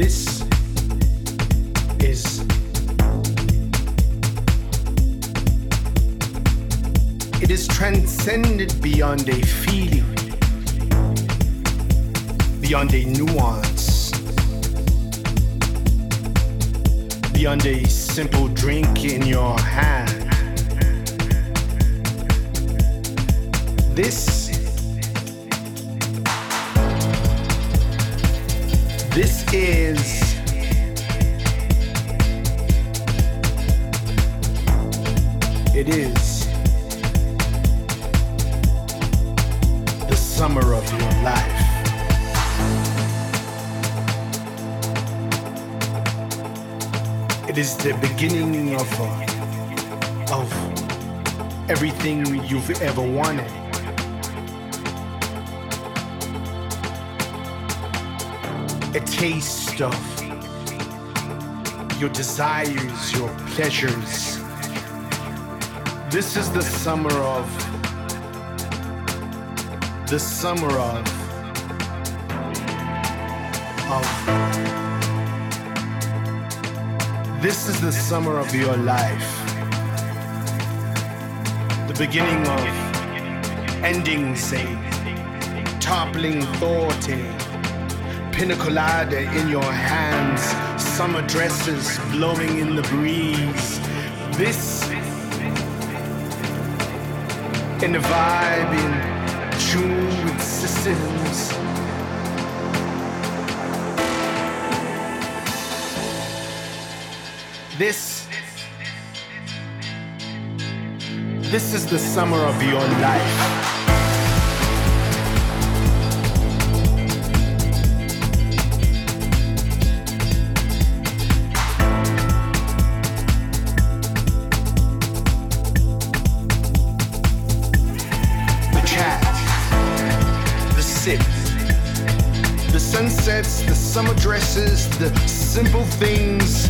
This is it is transcended beyond a feeling, beyond a nuance, beyond a simple drink in your hand. This This is. It is the summer of your life. It is the beginning of, uh, of everything you've ever wanted. Desires, your pleasures. This is the summer of, the summer of, of, this is the summer of your life. The beginning of ending, say, toppling thought, a pina colada in your hands summer dresses blowing in the breeze. This in the vibe in tune with systems. This this is the summer of your life. The simple things.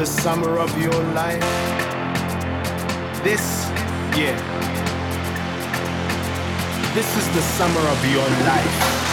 the summer of your life this year. This is the summer of your life.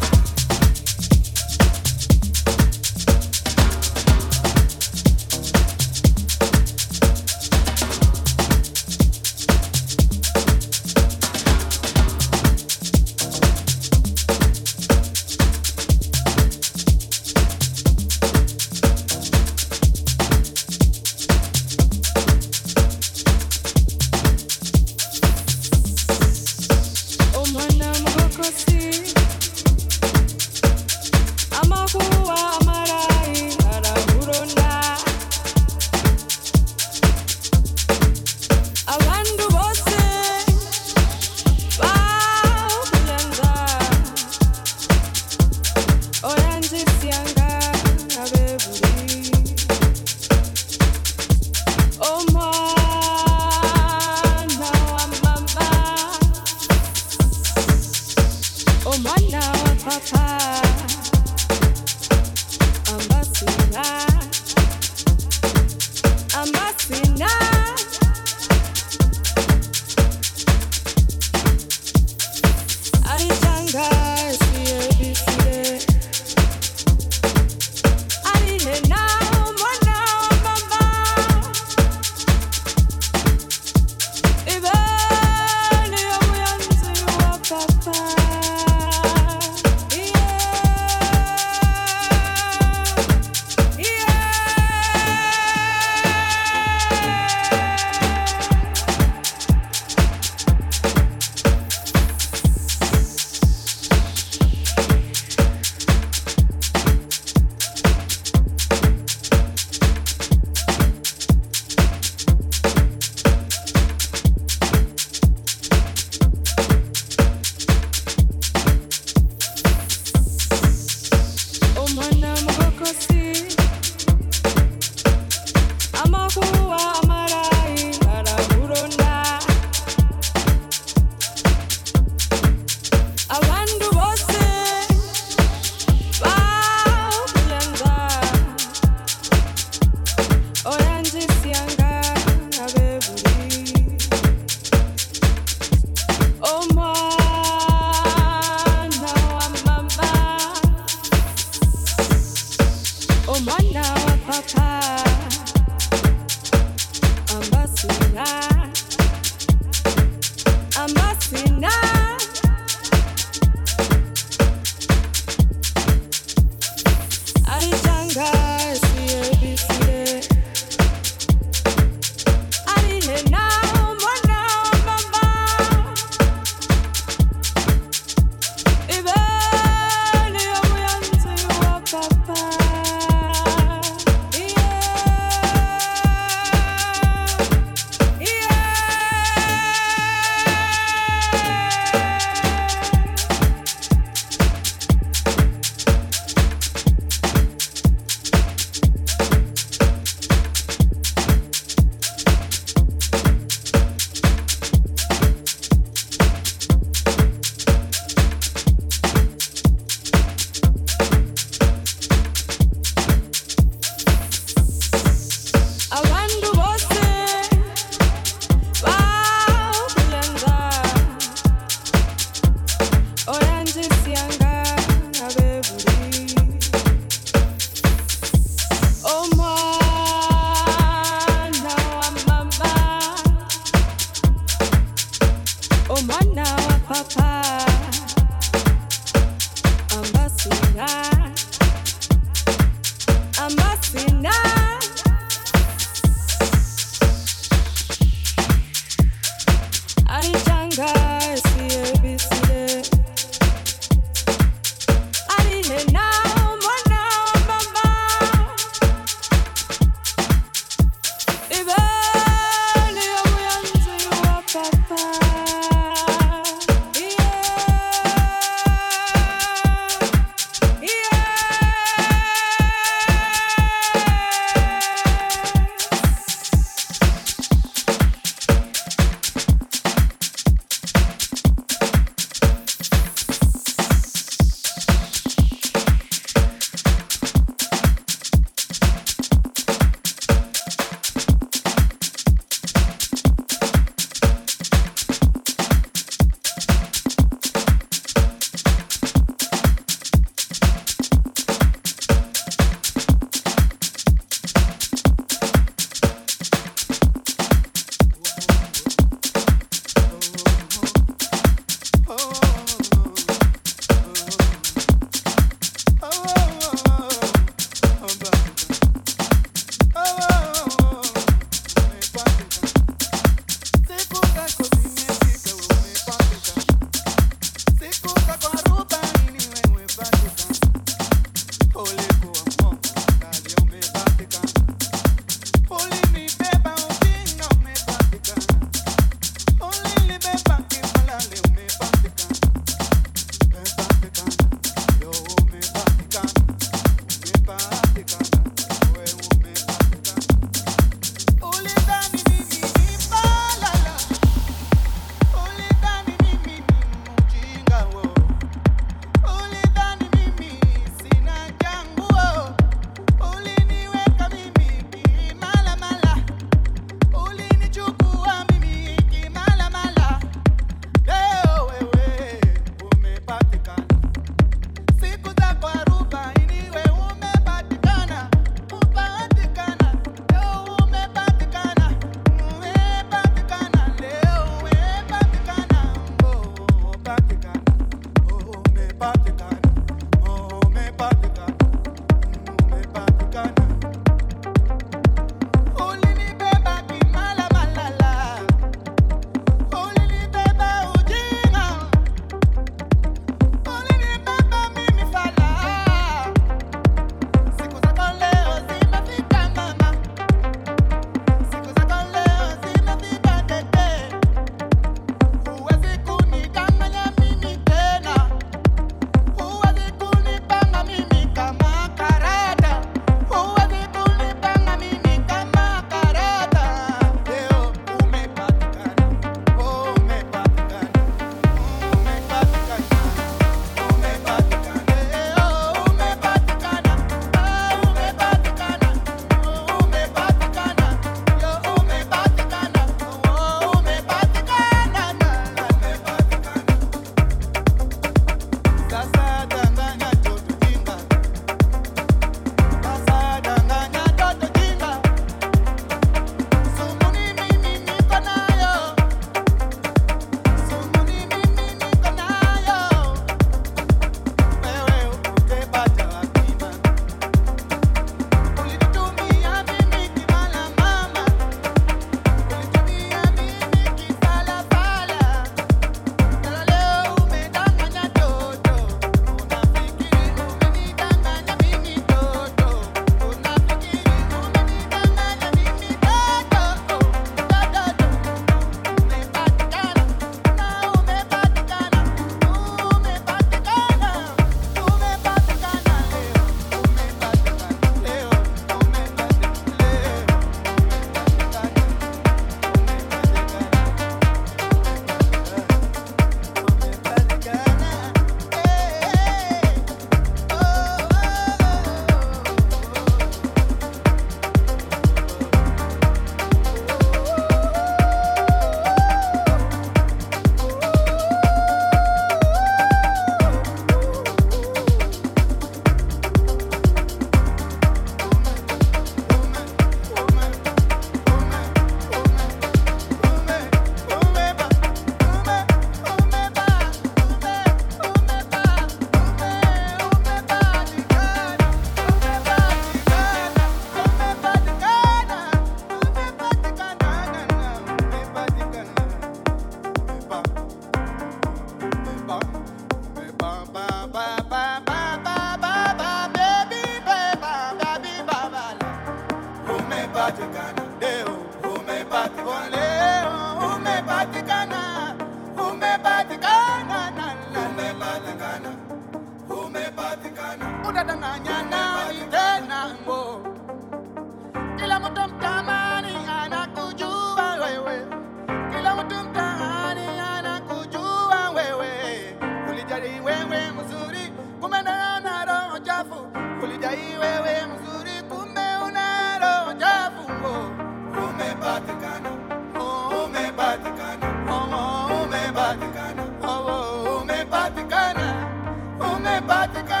Siku zako